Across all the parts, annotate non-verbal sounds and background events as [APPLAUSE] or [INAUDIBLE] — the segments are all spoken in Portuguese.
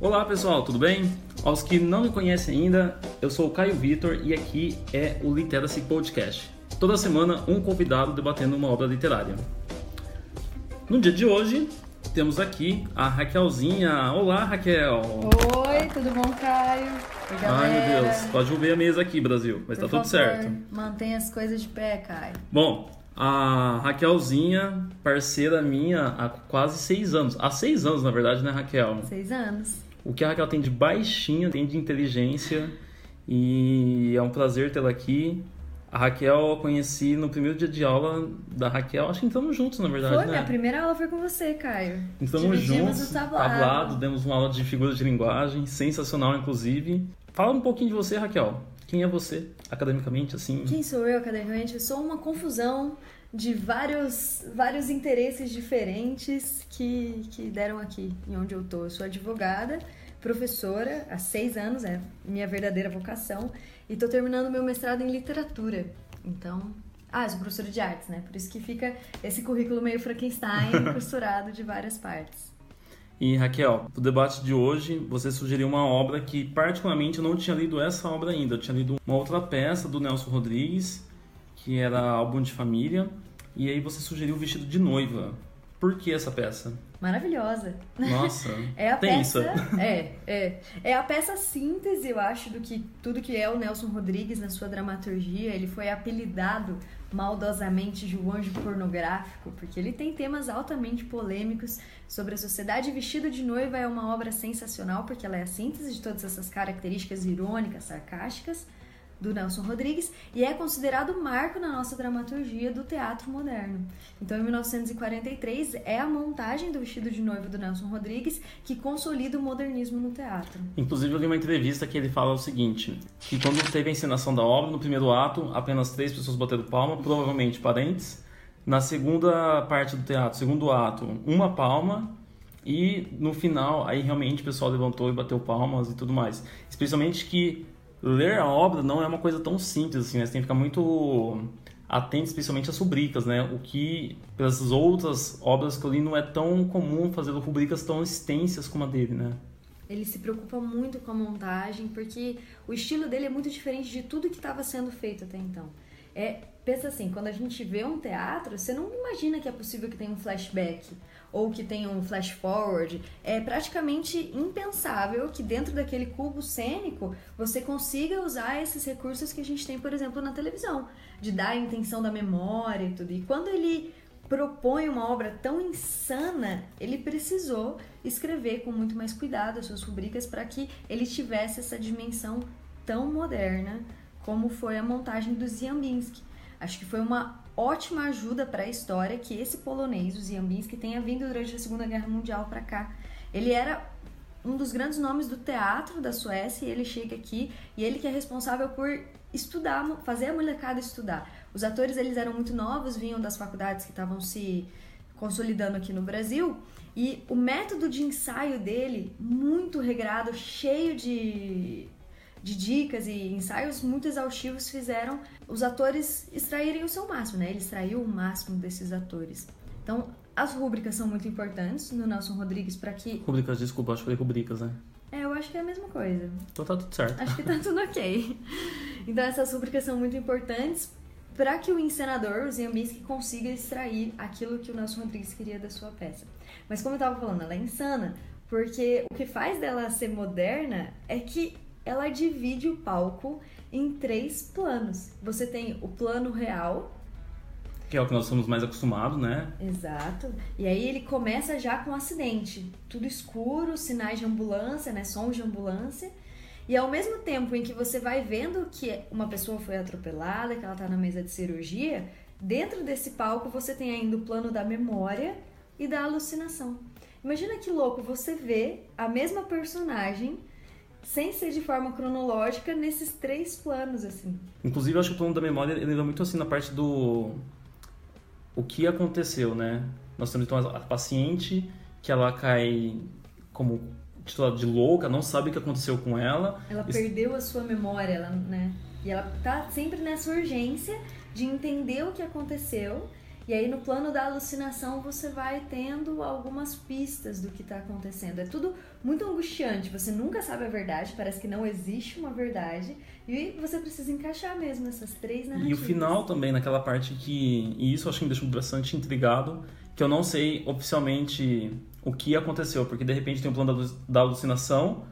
Olá pessoal, tudo bem? Aos que não me conhecem ainda, eu sou o Caio Vitor e aqui é o Literacy Podcast. Toda semana um convidado debatendo uma obra literária. No dia de hoje, temos aqui a Raquelzinha. Olá, Raquel! Oi, tudo bom, Caio? Oi, Ai, meu Deus, pode ver a mesa aqui, Brasil, mas Por tá tudo favor, certo. Mantenha as coisas de pé, Caio. Bom, a Raquelzinha, parceira minha há quase seis anos. Há seis anos, na verdade, né, Raquel? Seis anos. O que a Raquel tem de baixinho, tem de inteligência e é um prazer tê-la aqui. A Raquel eu conheci no primeiro dia de aula da Raquel, acho que entramos juntos, na verdade, Foi, né? minha primeira aula foi com você, Caio. Entramos Dividimos juntos, o tablado. demos uma aula de figuras de linguagem, sensacional, inclusive. Fala um pouquinho de você, Raquel. Quem é você, academicamente, assim? Quem sou eu, academicamente? Eu sou uma confusão de vários, vários interesses diferentes que, que deram aqui, em onde eu tô. Eu sou advogada, professora, há seis anos, é minha verdadeira vocação, e tô terminando meu mestrado em literatura. Então... Ah, eu sou professora de artes, né? Por isso que fica esse currículo meio Frankenstein [LAUGHS] costurado de várias partes. E Raquel, pro debate de hoje, você sugeriu uma obra que particularmente eu não tinha lido essa obra ainda. Eu tinha lido uma outra peça do Nelson Rodrigues, que era Álbum de Família, e aí você sugeriu Vestido de Noiva. Por que essa peça? Maravilhosa. Nossa, [LAUGHS] É a tensa. peça. [LAUGHS] É, é. É a peça síntese, eu acho, do que tudo que é o Nelson Rodrigues na sua dramaturgia. Ele foi apelidado maldosamente de o anjo pornográfico, porque ele tem temas altamente polêmicos sobre a sociedade. Vestido de Noiva é uma obra sensacional, porque ela é a síntese de todas essas características irônicas, sarcásticas do Nelson Rodrigues e é considerado marco na nossa dramaturgia do teatro moderno. Então, em 1943, é a montagem do vestido de noiva do Nelson Rodrigues que consolida o modernismo no teatro. Inclusive, eu li uma entrevista que ele fala o seguinte: que quando teve a encenação da obra, no primeiro ato, apenas três pessoas bateram palma, provavelmente parentes. Na segunda parte do teatro, segundo ato, uma palma. E no final, aí realmente o pessoal levantou e bateu palmas e tudo mais. Especialmente que ler a obra não é uma coisa tão simples assim, né? Você tem que ficar muito atento, especialmente às rubricas, né? O que, pelas outras obras que eu li, não é tão comum fazer rubricas tão extensas como a dele, né? Ele se preocupa muito com a montagem, porque o estilo dele é muito diferente de tudo que estava sendo feito até então. É, pensa assim, quando a gente vê um teatro, você não imagina que é possível que tenha um flashback ou que tenha um flash forward. É praticamente impensável que dentro daquele cubo cênico você consiga usar esses recursos que a gente tem, por exemplo, na televisão, de dar a intenção da memória e tudo. E quando ele propõe uma obra tão insana, ele precisou escrever com muito mais cuidado as suas rubricas para que ele tivesse essa dimensão tão moderna como foi a montagem do Ziambinski. Acho que foi uma ótima ajuda para a história que esse polonês, o Ziambinski, tenha vindo durante a Segunda Guerra Mundial para cá. Ele era um dos grandes nomes do teatro da Suécia e ele chega aqui e ele que é responsável por estudar, fazer a molecada estudar. Os atores eles eram muito novos, vinham das faculdades que estavam se consolidando aqui no Brasil e o método de ensaio dele muito regrado, cheio de de dicas e ensaios muito exaustivos fizeram os atores extraírem o seu máximo, né? Ele extraiu o máximo desses atores. Então, as rúbricas são muito importantes no Nelson Rodrigues para que. Rubricas, desculpa, acho que falei rubricas, né? É, eu acho que é a mesma coisa. Então tá tudo certo. Acho que tá tudo ok. [LAUGHS] Então, essas rúbricas são muito importantes para que o encenador, o Ziambinski, consiga extrair aquilo que o Nelson Rodrigues queria da sua peça. Mas, como eu tava falando, ela é insana, porque o que faz dela ser moderna é que ela divide o palco em três planos. Você tem o plano real. Que é o que nós somos mais acostumados, né? Exato. E aí ele começa já com um acidente. Tudo escuro, sinais de ambulância, né? Sons de ambulância. E ao mesmo tempo em que você vai vendo que uma pessoa foi atropelada, que ela tá na mesa de cirurgia, dentro desse palco você tem ainda o plano da memória e da alucinação. Imagina que louco você vê a mesma personagem sem ser de forma cronológica nesses três planos assim. Inclusive, eu acho que o plano da memória ele leva muito assim na parte do o que aconteceu, né? Nós temos então a paciente que ela cai como titulada de louca, não sabe o que aconteceu com ela. Ela Isso- perdeu a sua memória, ela, né? E ela tá sempre nessa urgência de entender o que aconteceu. E aí no plano da alucinação você vai tendo algumas pistas do que está acontecendo. É tudo muito angustiante. Você nunca sabe a verdade, parece que não existe uma verdade. E você precisa encaixar mesmo essas três narrativas. E o final também, naquela parte que. E isso eu acho que me deixou bastante intrigado, que eu não sei oficialmente o que aconteceu, porque de repente tem o plano da alucinação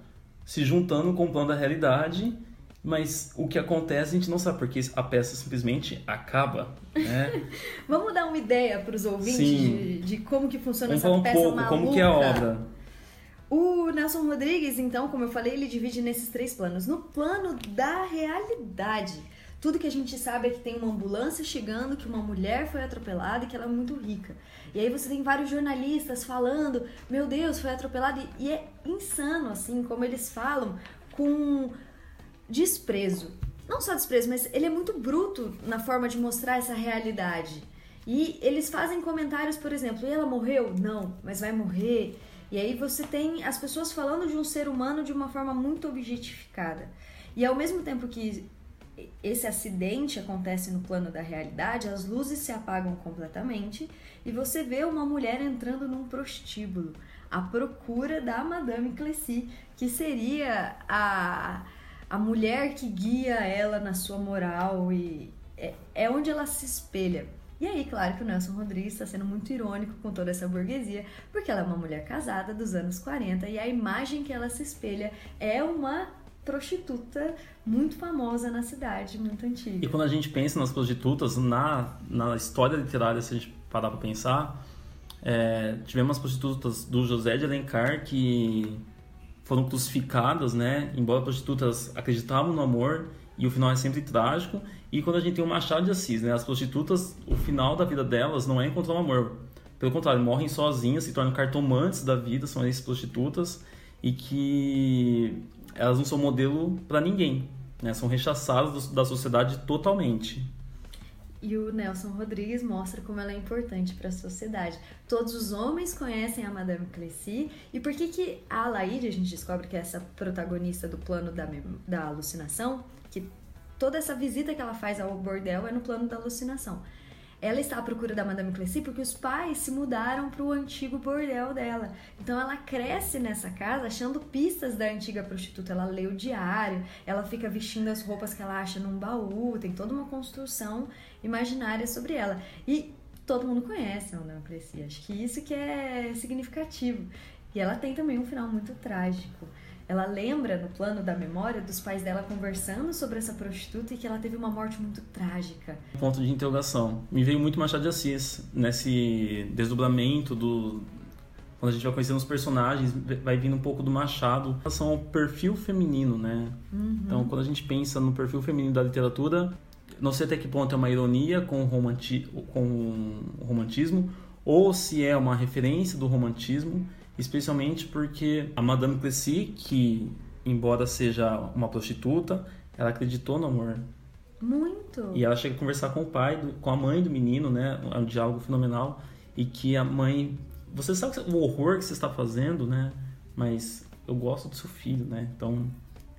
se juntando com o plano da realidade mas o que acontece a gente não sabe, porque a peça simplesmente acaba, né? [LAUGHS] Vamos dar uma ideia para os ouvintes de, de, como que funciona Vamos essa peça um pouco, maluca. como que é a obra. O Nelson Rodrigues, então, como eu falei, ele divide nesses três planos. No plano da realidade, tudo que a gente sabe é que tem uma ambulância chegando, que uma mulher foi atropelada e que ela é muito rica. E aí você tem vários jornalistas falando, meu Deus, foi atropelada. E é insano, assim, como eles falam com desprezo. Não só desprezo, mas ele é muito bruto na forma de mostrar essa realidade. E eles fazem comentários, por exemplo, e ela morreu? Não, mas vai morrer. E aí você tem as pessoas falando de um ser humano de uma forma muito objetificada. E ao mesmo tempo que esse acidente acontece no plano da realidade, as luzes se apagam completamente e você vê uma mulher entrando num prostíbulo à procura da Madame Clessy, que seria a a mulher que guia ela na sua moral e é, é onde ela se espelha. E aí, claro que o Nelson Rodrigues está sendo muito irônico com toda essa burguesia, porque ela é uma mulher casada dos anos 40 e a imagem que ela se espelha é uma prostituta muito famosa na cidade, muito antiga. E quando a gente pensa nas prostitutas, na, na história literária, se a gente parar para pensar, é, tivemos as prostitutas do José de Alencar que foram crucificadas, né? Embora prostitutas acreditavam no amor e o final é sempre trágico. E quando a gente tem o Machado de Assis, né? As prostitutas, o final da vida delas não é encontrar o amor. Pelo contrário, morrem sozinhas, se tornam cartomantes da vida, são essas prostitutas e que elas não são modelo para ninguém, né? São rechaçadas da sociedade totalmente. E o Nelson Rodrigues mostra como ela é importante para a sociedade. Todos os homens conhecem a Madame Clessy. E por que, que a Alaide, a gente descobre que é essa protagonista do plano da, da alucinação, que toda essa visita que ela faz ao bordel é no plano da alucinação. Ela está à procura da Madame Clessy porque os pais se mudaram para o antigo bordel dela. Então ela cresce nessa casa achando pistas da antiga prostituta. Ela lê o diário, ela fica vestindo as roupas que ela acha num baú, tem toda uma construção imaginária sobre ela. E todo mundo conhece a Madame Clessy. Acho que isso que é significativo. E ela tem também um final muito trágico. Ela lembra no plano da memória dos pais dela conversando sobre essa prostituta e que ela teve uma morte muito trágica. Ponto de interrogação. Me veio muito Machado de Assis nesse desdobramento do quando a gente vai conhecendo os personagens, vai vindo um pouco do Machado em relação ao perfil feminino, né? Uhum. Então, quando a gente pensa no perfil feminino da literatura, não sei até que ponto é uma ironia com o, romanti com o romantismo ou se é uma referência do romantismo especialmente porque a Madame Plessis, que embora seja uma prostituta, ela acreditou no amor. Muito. E ela chega a conversar com o pai, do, com a mãe do menino, né? É um diálogo fenomenal. E que a mãe, você sabe o horror que você está fazendo, né? Mas eu gosto do seu filho, né? Então.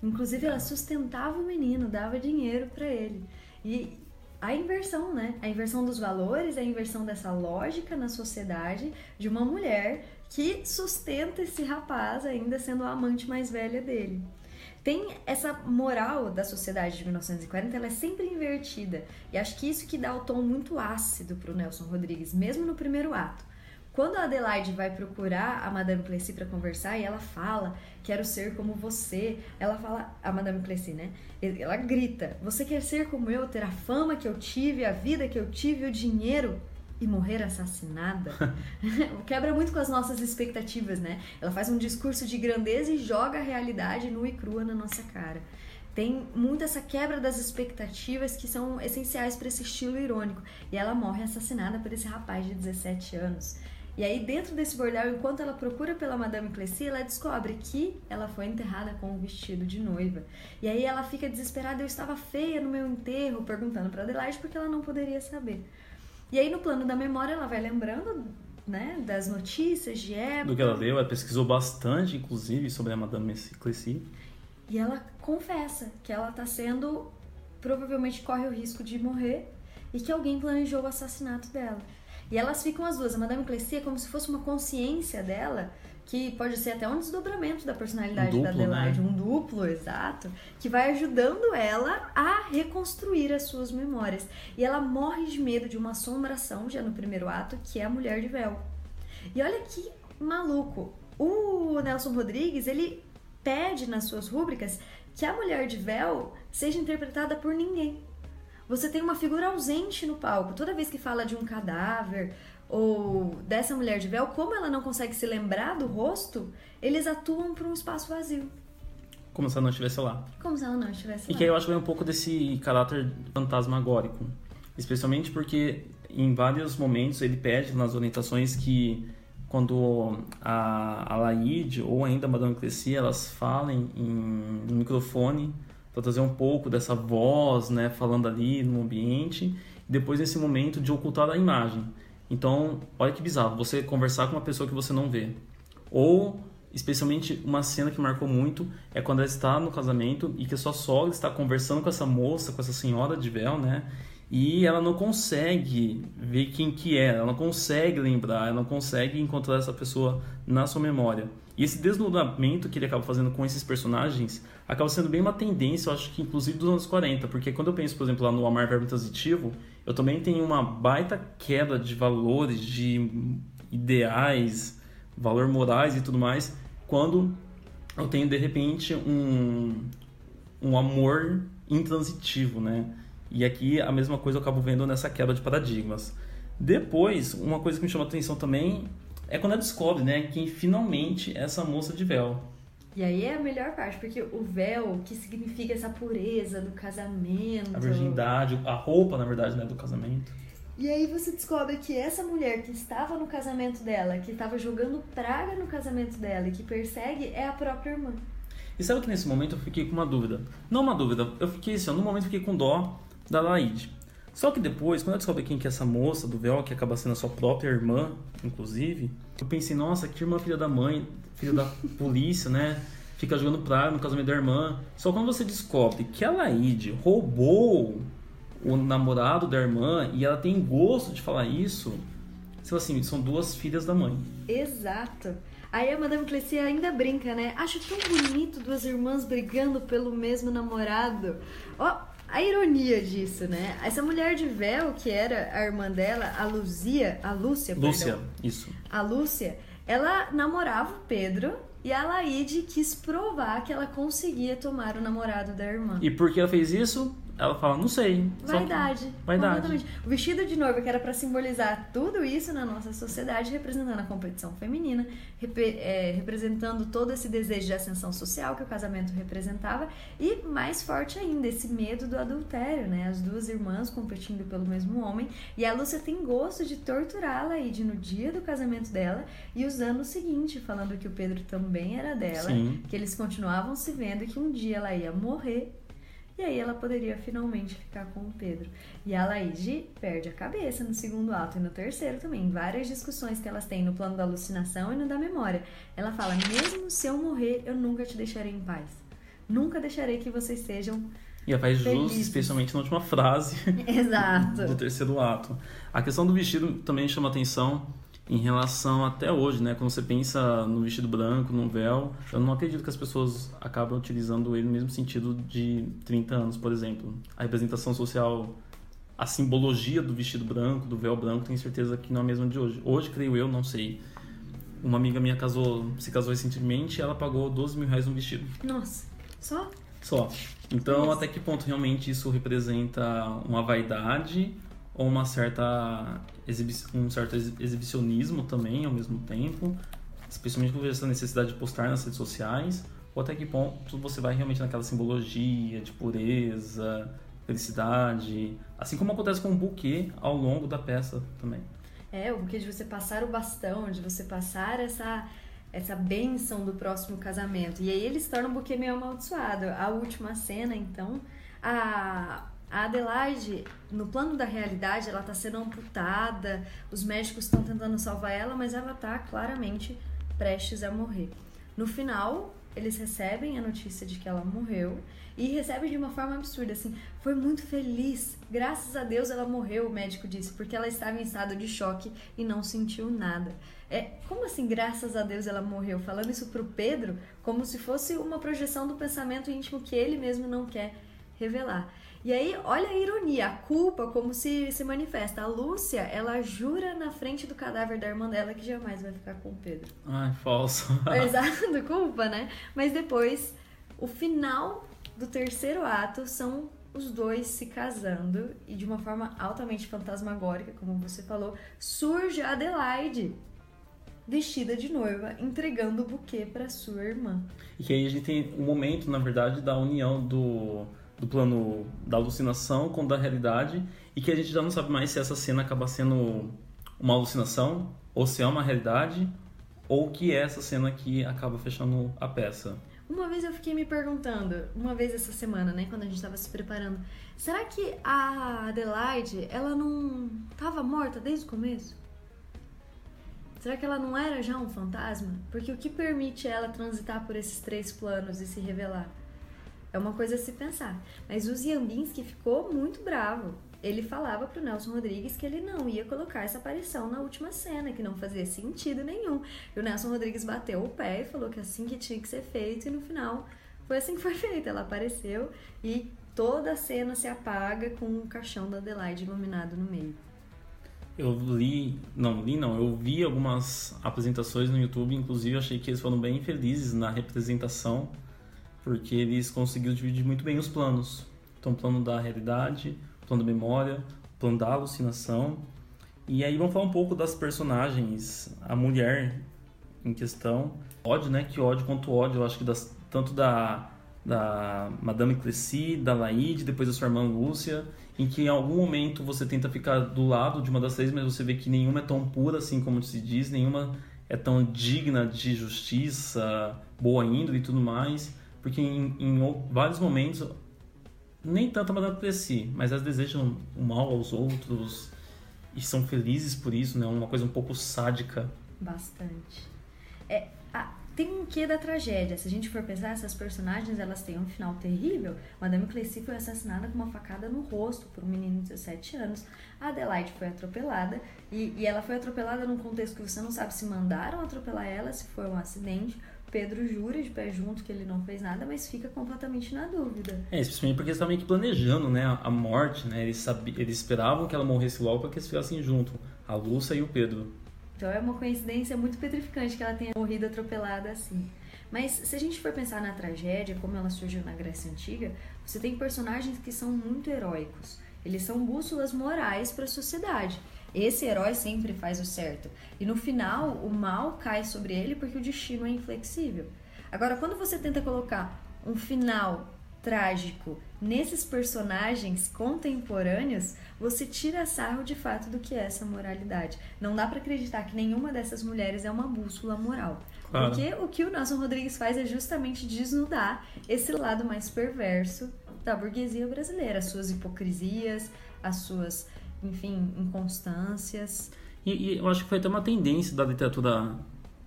Inclusive ela sustentava o menino, dava dinheiro para ele. E a inversão, né? A inversão dos valores, a inversão dessa lógica na sociedade de uma mulher que sustenta esse rapaz ainda sendo a amante mais velha dele. Tem essa moral da sociedade de 1940, ela é sempre invertida. E acho que isso que dá o tom muito ácido para o Nelson Rodrigues, mesmo no primeiro ato. Quando a Adelaide vai procurar a Madame Plessis para conversar e ela fala, quero ser como você, ela fala, a Madame Plessis, né? Ela grita, você quer ser como eu, ter a fama que eu tive, a vida que eu tive, o dinheiro? E morrer assassinada [LAUGHS] quebra muito com as nossas expectativas, né? Ela faz um discurso de grandeza e joga a realidade nua e crua na nossa cara. Tem muito essa quebra das expectativas que são essenciais para esse estilo irônico. E ela morre assassinada por esse rapaz de 17 anos. E aí, dentro desse bordel, enquanto ela procura pela Madame Clessy, ela descobre que ela foi enterrada com um vestido de noiva. E aí ela fica desesperada, eu estava feia no meu enterro, perguntando para Adelaide porque ela não poderia saber. E aí no plano da memória ela vai lembrando né, das notícias de época. Do que ela leu, ela pesquisou bastante, inclusive, sobre a Madame Clessy. E ela confessa que ela está sendo provavelmente corre o risco de morrer e que alguém planejou o assassinato dela. E elas ficam as duas. A Madame Clessie é como se fosse uma consciência dela, que pode ser até um desdobramento da personalidade Um duplo, da Adelaide, né? um duplo, exato, que vai ajudando ela a reconstruir as suas memórias. E ela morre de medo de uma assombração, já no primeiro ato, que é a mulher de véu. E olha que maluco. O Nelson Rodrigues, ele pede nas suas rúbricas que a mulher de véu seja interpretada por ninguém. Você tem uma figura ausente no palco. Toda vez que fala de um cadáver ou dessa mulher de véu, como ela não consegue se lembrar do rosto, eles atuam para um espaço vazio, Como se ela não estivesse lá. como se ela não estivesse E lá. que aí eu acho que vem um pouco desse caráter fantasmagórico. Especialmente porque em vários momentos ele pede nas orientações que quando a, a Laide ou ainda a Madame Clessie elas falem em, no microfone para trazer um pouco dessa voz, né, falando ali no ambiente, e depois nesse momento de ocultar a imagem. Então, olha que bizarro, você conversar com uma pessoa que você não vê. Ou, especialmente, uma cena que marcou muito é quando ela está no casamento e que a sua sogra está conversando com essa moça, com essa senhora de véu, né? E ela não consegue ver quem que é, ela não consegue lembrar, ela não consegue encontrar essa pessoa na sua memória. E esse desnudamento que ele acaba fazendo com esses personagens acaba sendo bem uma tendência, eu acho que inclusive dos anos 40, porque quando eu penso, por exemplo, lá no Amar Verbo Transitivo, eu também tenho uma baita queda de valores, de ideais, valor morais e tudo mais, quando eu tenho de repente um, um amor intransitivo, né? E aqui a mesma coisa eu acabo vendo nessa quebra de paradigmas. Depois, uma coisa que me chama a atenção também é quando ela descobre, né, quem finalmente é essa moça de véu. E aí é a melhor parte, porque o véu, que significa essa pureza do casamento. A virgindade, a roupa, na verdade, né, do casamento. E aí você descobre que essa mulher que estava no casamento dela, que estava jogando praga no casamento dela e que persegue, é a própria irmã. E sabe que nesse momento eu fiquei com uma dúvida? Não uma dúvida, eu fiquei assim, no momento eu fiquei com dó da Laide. Só que depois, quando eu descobri quem que é essa moça do véu, que acaba sendo a sua própria irmã, inclusive, eu pensei, nossa, que irmã filha da mãe, filha da [LAUGHS] polícia, né? Fica jogando praga no casamento da irmã. Só quando você descobre que a Laide roubou o namorado da irmã e ela tem gosto de falar isso, você fala assim, são duas filhas da mãe. Exato. Aí a Madame Clessie ainda brinca, né? Acho tão bonito duas irmãs brigando pelo mesmo namorado. Ó, a ironia disso, né? Essa mulher de véu, que era a irmã dela, a Luzia, a Lúcia, Lúcia, perdão. isso. A Lúcia, ela namorava o Pedro e a Laide quis provar que ela conseguia tomar o namorado da irmã. E por que ela fez isso? Ela fala, não sei. Vaidade. Vaidade. O vestido de noiva que era pra simbolizar tudo isso na nossa sociedade, representando a competição feminina, repre- é, representando todo esse desejo de ascensão social que o casamento representava e mais forte ainda esse medo do adultério, né? As duas irmãs competindo pelo mesmo homem e a Lúcia tem gosto de torturá-la e de no dia do casamento dela e usando o seguinte, falando que o Pedro também era dela, Sim. que eles continuavam se vendo e que um dia ela ia morrer e aí ela poderia finalmente ficar com o Pedro. E a Laide perde a cabeça no segundo ato e no terceiro também. Várias discussões que elas têm no plano da alucinação e no da memória. Ela fala: mesmo se eu morrer, eu nunca te deixarei em paz. Nunca deixarei que vocês sejam. E ela faz jus, especialmente na última frase [LAUGHS] do Exato. terceiro ato. A questão do vestido também chama atenção em relação até hoje, né? Quando você pensa no vestido branco, no véu, eu não acredito que as pessoas acabam utilizando ele no mesmo sentido de 30 anos, por exemplo. A representação social, a simbologia do vestido branco, do véu branco, tenho certeza que não é a mesma de hoje. Hoje, creio eu, não sei. Uma amiga minha casou, se casou recentemente e ela pagou 12 mil reais no vestido. Nossa, só? Só. Então, Nossa. até que ponto realmente isso representa uma vaidade ou uma certa um certo ex- exibicionismo também ao mesmo tempo, especialmente por essa necessidade de postar nas redes sociais, ou até que ponto você vai realmente naquela simbologia de pureza, felicidade, assim como acontece com o buquê ao longo da peça também. É, o que de você passar o bastão, de você passar essa essa benção do próximo casamento. E aí eles tornam o buquê meio amaldiçoado. A última cena, então, a, a Adelaide, no plano da realidade, ela tá sendo amputada, os médicos estão tentando salvar ela, mas ela tá claramente prestes a morrer. No final, eles recebem a notícia de que ela morreu e recebem de uma forma absurda, assim, foi muito feliz. Graças a Deus ela morreu, o médico disse, porque ela estava em estado de choque e não sentiu nada. É, como assim, graças a Deus ela morreu? Falando isso pro Pedro, como se fosse uma projeção do pensamento íntimo que ele mesmo não quer revelar. E aí, olha a ironia, a culpa como se se manifesta. A Lúcia, ela jura na frente do cadáver da irmã dela que jamais vai ficar com o Pedro. Ai, falso. [LAUGHS] Exato, [LAUGHS] culpa, né? Mas depois, o final do terceiro ato são os dois se casando e de uma forma altamente fantasmagórica, como você falou, surge a Adelaide vestida de noiva, entregando o buquê para sua irmã. E que aí a gente tem um momento, na verdade, da união do do plano da alucinação com da realidade e que a gente já não sabe mais se essa cena acaba sendo uma alucinação ou se é uma realidade ou que é essa cena que acaba fechando a peça. Uma vez eu fiquei me perguntando, uma vez essa semana, né, quando a gente estava se preparando, será que a Adelaide, ela não estava morta desde o começo? Será que ela não era já um fantasma? Porque o que permite ela transitar por esses três planos e se revelar? É uma coisa a se pensar. Mas o Ziambinski ficou muito bravo. Ele falava pro Nelson Rodrigues que ele não ia colocar essa aparição na última cena, que não fazia sentido nenhum. E o Nelson Rodrigues bateu o pé e falou que assim que tinha que ser feito, e no final foi assim que foi feito. Ela apareceu e toda a cena se apaga com o caixão da Adelaide iluminado no meio. Eu li, não li não, eu vi algumas apresentações no YouTube, inclusive achei que eles foram bem felizes na representação porque eles conseguiram dividir muito bem os planos. Então, plano da realidade, plano da memória, plano da alucinação. E aí vamos falar um pouco das personagens, a mulher em questão. Ódio, né? Que ódio quanto ódio, eu acho que das, tanto da, da Madame Clessy, da Laide, depois da sua irmã Lúcia, em que em algum momento você tenta ficar do lado de uma das três, mas você vê que nenhuma é tão pura assim como se diz, nenhuma é tão digna de justiça, boa índole e tudo mais porque em, em vários momentos, nem tanto a Madame Plessis, mas elas desejam o mal aos outros e são felizes por isso, né? Uma coisa um pouco sádica. Bastante. É, a, tem um quê da tragédia. Se a gente for pensar, essas personagens elas têm um final terrível. Madame Clessy foi assassinada com uma facada no rosto por um menino de 17 anos. A Adelaide foi atropelada e, e ela foi atropelada num contexto que você não sabe se mandaram atropelar ela, se foi um acidente Pedro jura de pé junto que ele não fez nada, mas fica completamente na dúvida. É, especialmente porque eles estavam meio que planejando, né, a morte, né? Eles, sabiam, eles esperavam que ela morresse logo para que eles ficassem junto, a Lúcia e o Pedro. Então é uma coincidência muito petrificante que ela tenha morrido atropelada assim. Mas se a gente for pensar na tragédia, como ela surgiu na Grécia Antiga, você tem personagens que são muito heróicos. Eles são bússolas morais para a sociedade. Esse herói sempre faz o certo. E no final, o mal cai sobre ele porque o destino é inflexível. Agora, quando você tenta colocar um final trágico nesses personagens contemporâneos, você tira sarro de fato do que é essa moralidade. Não dá para acreditar que nenhuma dessas mulheres é uma bússola moral. Claro. Porque o que o Nelson Rodrigues faz é justamente desnudar esse lado mais perverso da burguesia brasileira, as suas hipocrisias, as suas enfim, inconstâncias. E, e, eu acho que foi até uma tendência da literatura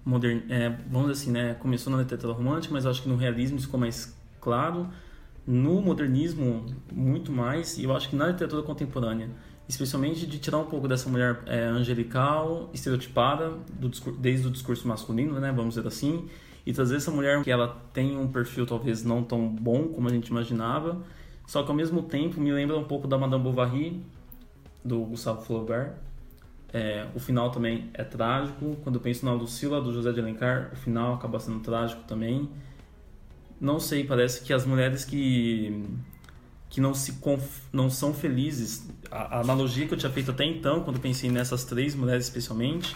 moderna, é, vamos dizer assim, né? Começou na literatura romântica, mas acho que no realismo ficou mais claro. No modernismo, muito mais. E eu acho que na literatura contemporânea, especialmente de tirar um pouco dessa mulher é, angelical, estereotipada, do, desde o discurso masculino, né? Vamos dizer assim. E trazer essa mulher que ela tem um perfil talvez não tão bom como a gente imaginava, só que ao mesmo tempo me lembra um pouco da Madame Bovary, do Gustavo Flaubert. É, o final também é trágico. Quando eu penso na Lucila, do José de Alencar, o final acaba sendo trágico também. Não sei, parece que as mulheres que que não se conf... não são felizes. A, analogia que eu tinha feito até então, quando pensei nessas três mulheres especialmente,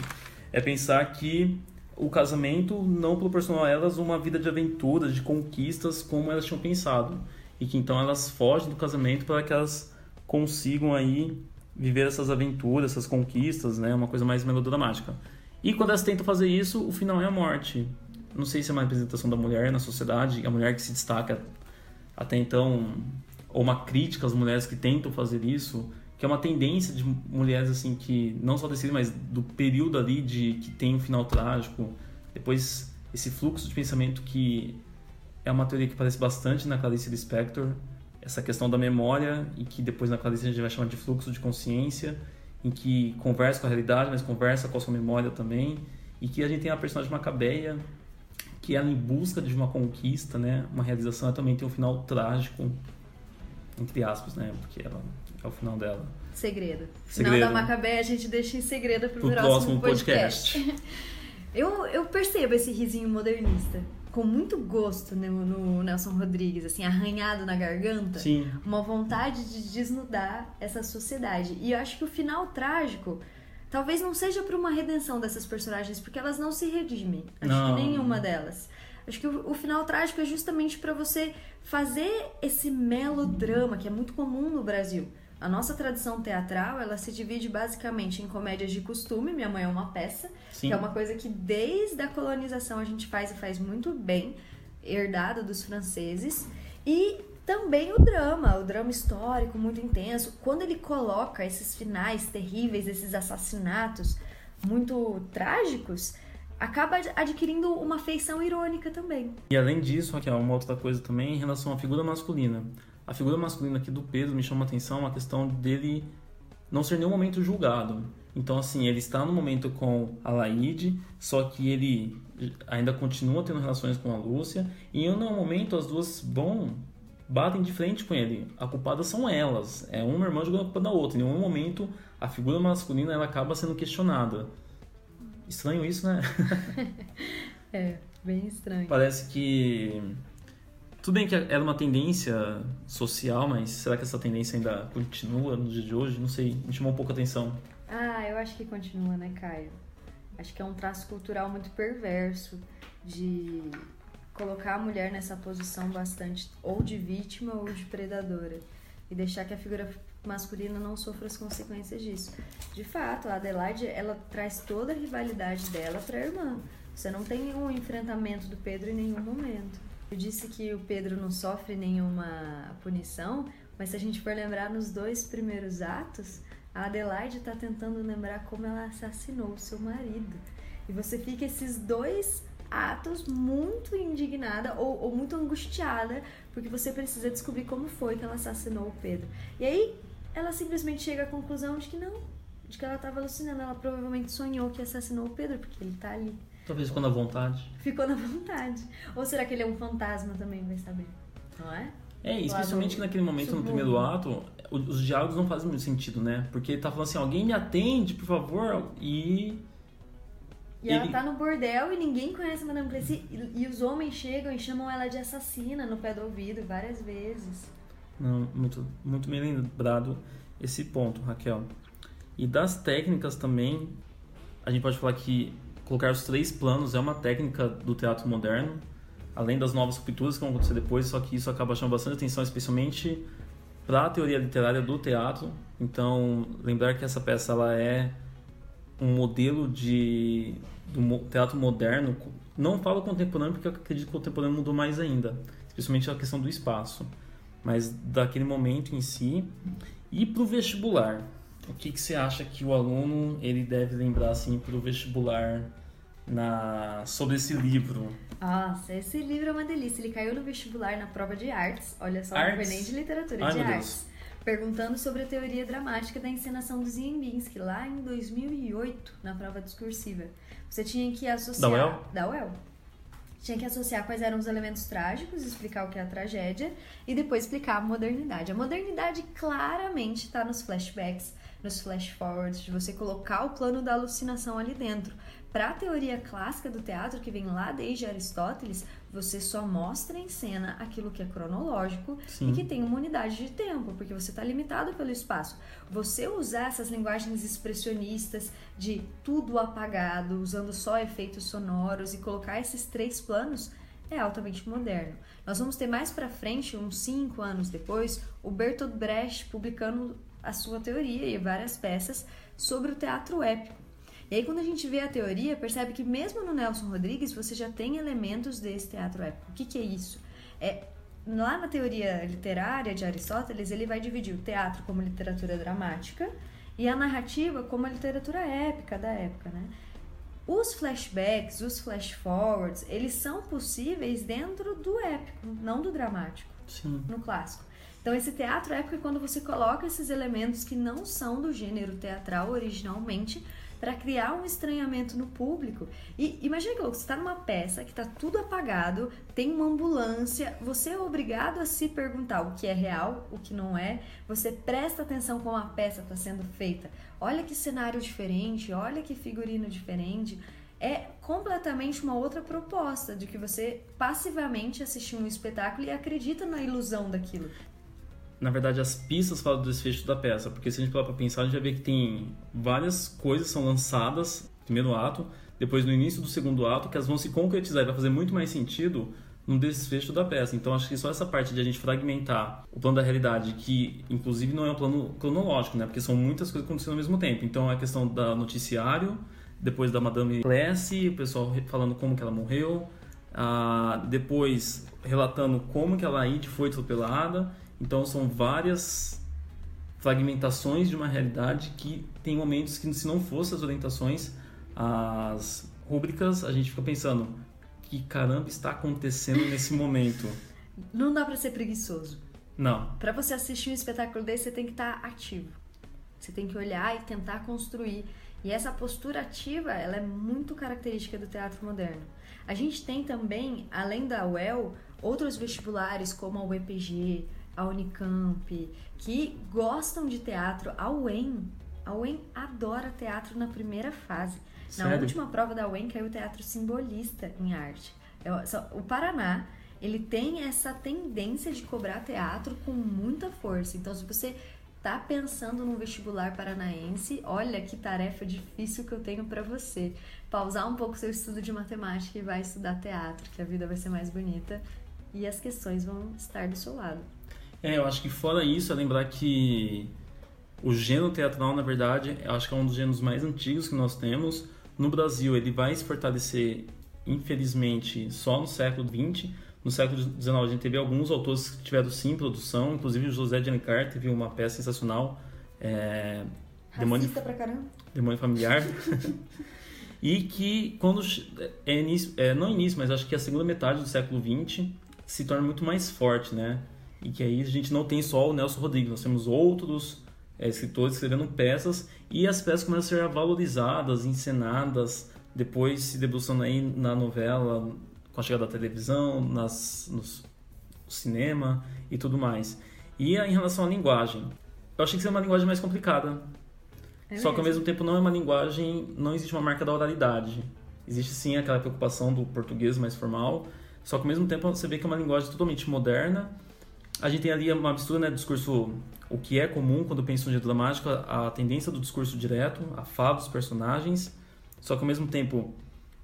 é pensar que o casamento não proporcionou a elas uma vida de aventuras, de conquistas como elas tinham pensado, e que então elas fogem do casamento para que elas consigam aí viver essas aventuras, essas conquistas, né? Uma coisa mais melodramática. E quando elas tentam fazer isso, o final é a morte. Não sei se é uma representação da mulher na sociedade, a mulher que se destaca até então, ou uma crítica às mulheres que tentam fazer isso, que é uma tendência de mulheres assim que não só decidem, mas do período ali de que tem um final trágico, depois esse fluxo de pensamento que é uma teoria que aparece bastante na Clarice Lispector, essa questão da memória e que depois na Clarice a gente vai chamar de fluxo de consciência, em que conversa com a realidade, mas conversa com a sua memória também, e que a gente tem a personagem Macabeia, que ela em busca de uma conquista, né, uma realização, ela também tem um final trágico, entre aspas, né, porque ela é o final dela. Segredo. Segredo. Final da Macabeia a gente deixa em segredo pro, Pro próximo, próximo podcast. [LAUGHS] eu, eu percebo esse risinho modernista. Com muito gosto no, no Nelson Rodrigues, assim, arranhado na garganta. Sim. Uma vontade de desnudar essa sociedade. E eu acho que o final trágico talvez não seja para uma redenção dessas personagens, porque elas não se redimem. Acho Não. que nenhuma delas. Acho que o, o final trágico é justamente para você fazer esse melodrama que é muito comum no Brasil. A nossa tradição teatral, ela se divide basicamente em comédias de costume, Minha Mãe é uma peça, Sim. que é uma coisa que desde a colonização a gente faz e faz muito bem, herdado dos franceses, e também o drama, o drama histórico muito intenso. Quando ele coloca esses finais terríveis, esses assassinatos muito trágicos, acaba ad- adquirindo uma feição irônica também. E além disso, Raquel, uma outra coisa também em relação à figura masculina. A figura masculina aqui do Pedro me chama a atenção a questão dele não ser em nenhum momento julgado. Então, assim, ele está no momento com a Laide, só que ele ainda continua tendo relações com a Lúcia, e em nenhum momento as duas vão, batem de frente com ele. A culpada são elas. É uma irmã jogando a culpa da outra. Em nenhum momento a figura masculina ela acaba sendo questionada. Estranho isso, né? [LAUGHS] É, bem estranho. Parece que. Tudo bem que era uma tendência social, mas será que essa tendência ainda continua no dia de hoje? Não sei, me chamou um pouco a atenção. Ah, eu acho que continua, né, Caio? Acho que é um traço cultural muito perverso de colocar a mulher nessa posição bastante ou de vítima ou de predadora e deixar que a figura masculina não sofra as consequências disso. De fato, a Adelaide, ela traz toda a rivalidade dela para a irmã. Você não tem um enfrentamento do Pedro em nenhum momento. Eu disse que o Pedro não sofre nenhuma punição, mas se a gente for lembrar nos dois primeiros atos, a Adelaide está tentando lembrar como ela assassinou o seu marido. E você fica esses dois atos muito indignada ou, ou muito angustiada, porque você precisa descobrir como foi que ela assassinou o Pedro. E aí ela simplesmente chega à conclusão de que não, de que ela estava alucinando. Ela provavelmente sonhou que assassinou o Pedro, porque ele tá ali. Talvez quando à vontade. Ficou na vontade. Ou será que ele é um fantasma também, vai saber? Não é? É, especialmente que naquele momento, no submundo. primeiro ato, os diálogos não fazem muito sentido, né? Porque ele tá falando assim, alguém me atende, por favor, e... E ela Ele- tá no bordel e ninguém conhece a Madame Plessis. E, e os homens chegam e chamam ela de assassina no pé do ouvido várias vezes. Não, muito, muito bem lembrado esse ponto, Raquel. E das técnicas também, a gente pode falar que colocar os três planos é uma técnica do teatro moderno, além das novas rupturas que vão acontecer depois, só que isso acaba chamando bastante atenção, especialmente para a teoria literária do teatro. Então, lembrar que essa peça ela é um modelo de do teatro moderno. Não falo contemporâneo porque eu acredito que o contemporâneo mudou mais ainda, especialmente a questão do espaço, mas daquele momento em si. E para o vestibular, o que, que você acha que o aluno ele deve lembrar assim para o vestibular na sobre esse livro? Nossa, esse livro é uma delícia. Ele caiu no vestibular na prova de artes. Olha só, não Artes? foi nem de literatura, Ai, de meu Deus. artes. Perguntando sobre a teoria dramática da encenação do Ziembinski, lá em 2008, na prova discursiva. Você tinha que associar... Da UEL? Da UEL. Tinha que associar quais eram os elementos trágicos, explicar o que é a tragédia e depois explicar a modernidade. A modernidade claramente está nos flashbacks, nos flash forwards, de você colocar o plano da alucinação ali dentro. Para a teoria clássica do teatro, que vem lá desde Aristóteles, você só mostra em cena aquilo que é cronológico Sim. e que tem uma unidade de tempo, porque você está limitado pelo espaço. Você usar essas linguagens expressionistas de tudo apagado, usando só efeitos sonoros e colocar esses três planos é altamente moderno. Nós vamos ter mais para frente, uns cinco anos depois, o Bertolt Brecht publicando a sua teoria e várias peças sobre o teatro épico. E aí, quando a gente vê a teoria, percebe que mesmo no Nelson Rodrigues você já tem elementos desse teatro épico. O que, que é isso? É, lá na teoria literária de Aristóteles, ele vai dividir o teatro como literatura dramática e a narrativa como a literatura épica da época, né? Os flashbacks, os flash forwards, eles são possíveis dentro do épico, não do dramático, Sim. no clássico. Então, esse teatro épico é quando você coloca esses elementos que não são do gênero teatral originalmente para criar um estranhamento no público. E imagina que você está numa peça que está tudo apagado, tem uma ambulância, você é obrigado a se perguntar o que é real, o que não é. Você presta atenção como a peça está sendo feita. Olha que cenário diferente, olha que figurino diferente. É completamente uma outra proposta de que você passivamente assistiu um espetáculo e acredita na ilusão daquilo na verdade, as pistas falam do desfecho da peça, porque se a gente parar para pensar, a gente vai ver que tem várias coisas são lançadas no primeiro ato, depois no início do segundo ato, que elas vão se concretizar e vai fazer muito mais sentido no desfecho da peça. Então, acho que só essa parte de a gente fragmentar o plano da realidade, que inclusive não é um plano cronológico, né? Porque são muitas coisas acontecendo ao mesmo tempo. Então, é a questão da noticiário, depois da Madame Plessy, o pessoal falando como que ela morreu, ah, depois relatando como que a Laide foi atropelada, então são várias fragmentações de uma realidade que tem momentos que se não fossem as orientações, as rúbricas, a gente fica pensando que caramba está acontecendo nesse momento. [LAUGHS] Não dá para ser preguiçoso. Não. Para você assistir um espetáculo desse, você tem que estar tá ativo. Você tem que olhar e tentar construir. E essa postura ativa, ela é muito característica do teatro moderno. A gente tem também, além da UEL, outros vestibulares como a UEPG, a Unicamp, que gostam de teatro. A UEM, a UEM adora teatro na primeira fase. Sério? Na última prova da UEM caiu o teatro simbolista em arte. O Paraná, ele tem essa tendência de cobrar teatro com muita força. Então, se você tá pensando num vestibular paranaense, olha que tarefa difícil que eu tenho para você. Pausar um pouco seu estudo de matemática e vai estudar teatro, que a vida vai ser mais bonita e as questões vão estar do seu lado. É, eu acho que fora isso, é lembrar que o gênero teatral, na verdade, eu acho que é um dos gêneros mais antigos que nós temos. No Brasil, ele vai se fortalecer, infelizmente, só no século XX. No século XIX, a gente teve alguns autores que tiveram sim produção, inclusive o José de Alencar teve uma peça sensacional. É, Demônio, pra caramba. Demônio Familiar. [LAUGHS] e que quando é início, é, não início, mas acho que a segunda metade do século XX se torna muito mais forte, né? E que aí a gente não tem só o Nelson Rodrigues, nós temos outros é, escritores escrevendo peças e as peças começam a ser valorizadas, encenadas, depois se debruçando aí na novela, com a chegada da televisão, nas, no cinema e tudo mais. E em relação à linguagem, eu achei que seria uma linguagem mais complicada. É só que ao mesmo tempo não é uma linguagem, não existe uma marca da oralidade. Existe sim aquela preocupação do português mais formal, só que ao mesmo tempo você vê que é uma linguagem totalmente moderna a gente tem ali uma mistura, né, do discurso, o que é comum quando pensa no jeito dramático, a, a tendência do discurso direto, a fala dos personagens, só que ao mesmo tempo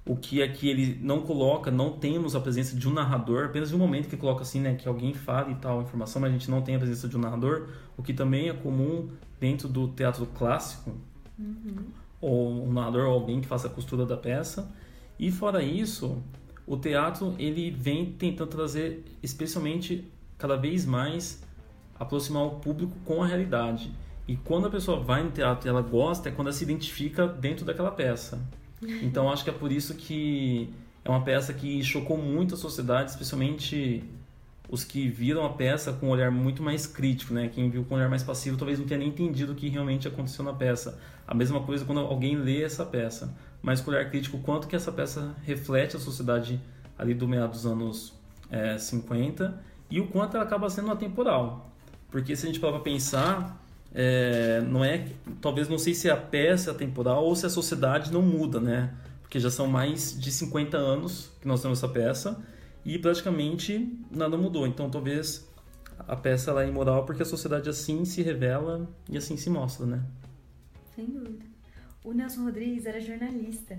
o que aqui ele não coloca, não temos a presença de um narrador, apenas de um momento que coloca assim, né, que alguém fale e tal informação, mas a gente não tem a presença de um narrador, o que também é comum dentro do teatro clássico, uhum. ou um narrador ou alguém que faça a costura da peça. E fora isso, o teatro ele vem tentando trazer especialmente cada vez mais aproximar o público com a realidade. E quando a pessoa vai no teatro e ela gosta, é quando ela se identifica dentro daquela peça. Então acho que é por isso que é uma peça que chocou muito a sociedade, especialmente os que viram a peça com um olhar muito mais crítico, né? Quem viu com um olhar mais passivo talvez não tenha nem entendido o que realmente aconteceu na peça. A mesma coisa quando alguém lê essa peça, mas com olhar crítico, quanto que essa peça reflete a sociedade ali do meado dos anos é, eh, 50 e o quanto ela acaba sendo atemporal. Porque se a gente para pensar, é, não é, talvez não sei se a peça é atemporal ou se a sociedade não muda, né? Porque já são mais de 50 anos que nós temos essa peça e praticamente nada mudou. Então talvez a peça ela é imoral porque a sociedade assim se revela e assim se mostra, né? Sem dúvida. O Nelson Rodrigues era jornalista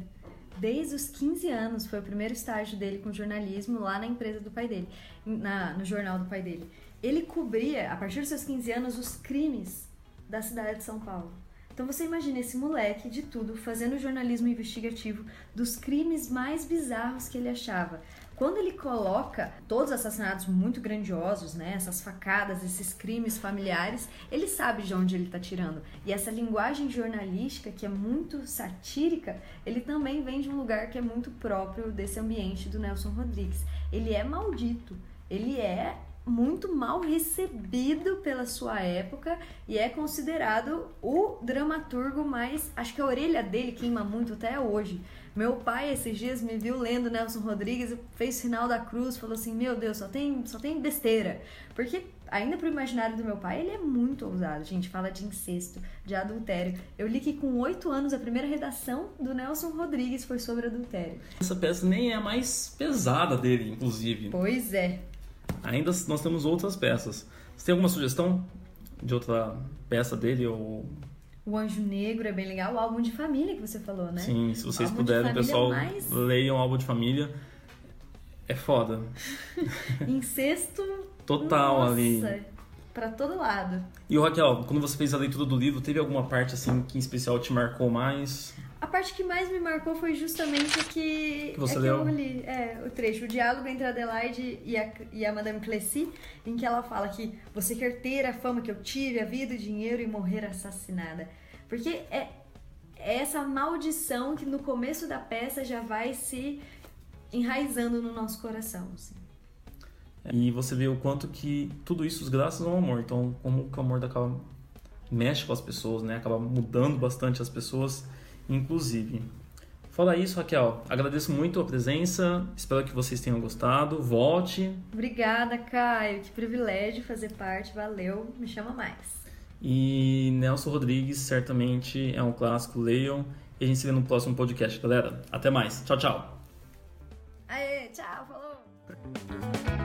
desde os 15 anos, foi o primeiro estágio dele com jornalismo lá na empresa do pai dele, na, no jornal do pai dele. Ele cobria, a partir dos seus 15 anos, os crimes da cidade de São Paulo. Então você imagina esse moleque de tudo fazendo jornalismo investigativo dos crimes mais bizarros que ele achava. Quando ele coloca todos os assassinatos muito grandiosos, né, essas facadas, esses crimes familiares, ele sabe de onde ele está tirando. E essa linguagem jornalística, que é muito satírica, ele também vem de um lugar que é muito próprio desse ambiente do Nelson Rodrigues. Ele é maldito, ele é muito mal recebido pela sua época e é considerado o dramaturgo mais. Acho que a orelha dele queima muito até hoje. Meu pai, esses dias, me viu lendo Nelson Rodrigues, fez sinal da cruz, falou assim: Meu Deus, só tem, só tem besteira. Porque, ainda pro imaginário do meu pai, ele é muito ousado. Gente, fala de incesto, de adultério. Eu li que com oito anos a primeira redação do Nelson Rodrigues foi sobre adultério. Essa peça nem é a mais pesada dele, inclusive. Pois é. Ainda nós temos outras peças. Você tem alguma sugestão de outra peça dele ou o Anjo Negro é bem legal, o álbum de família que você falou, né? Sim, se vocês puderem, pessoal, mais... leiam o álbum de família. É foda. [LAUGHS] Incesto. Total Nossa, ali. Pra todo lado. E o Raquel, quando você fez a leitura do livro, teve alguma parte assim que em especial te marcou mais? A parte que mais me marcou foi justamente que, que você é leu? que eu li. É, o trecho, o diálogo entre a Adelaide e a, e a Madame Clessy, em que ela fala que você quer ter a fama que eu tive, a vida, o dinheiro e morrer assassinada. Porque é, é essa maldição que no começo da peça já vai se enraizando no nosso coração. Assim. E você vê o quanto que tudo isso graças ao amor. Então, como o amor acaba mexe com as pessoas, né? Acaba mudando bastante as pessoas inclusive. Fala isso, Raquel. Agradeço muito a presença. Espero que vocês tenham gostado. Volte. Obrigada, Caio. Que privilégio fazer parte. Valeu. Me chama mais. E Nelson Rodrigues certamente é um clássico. Leiam. E a gente se vê no próximo podcast, galera. Até mais. Tchau, tchau. Aê, tchau. Falou.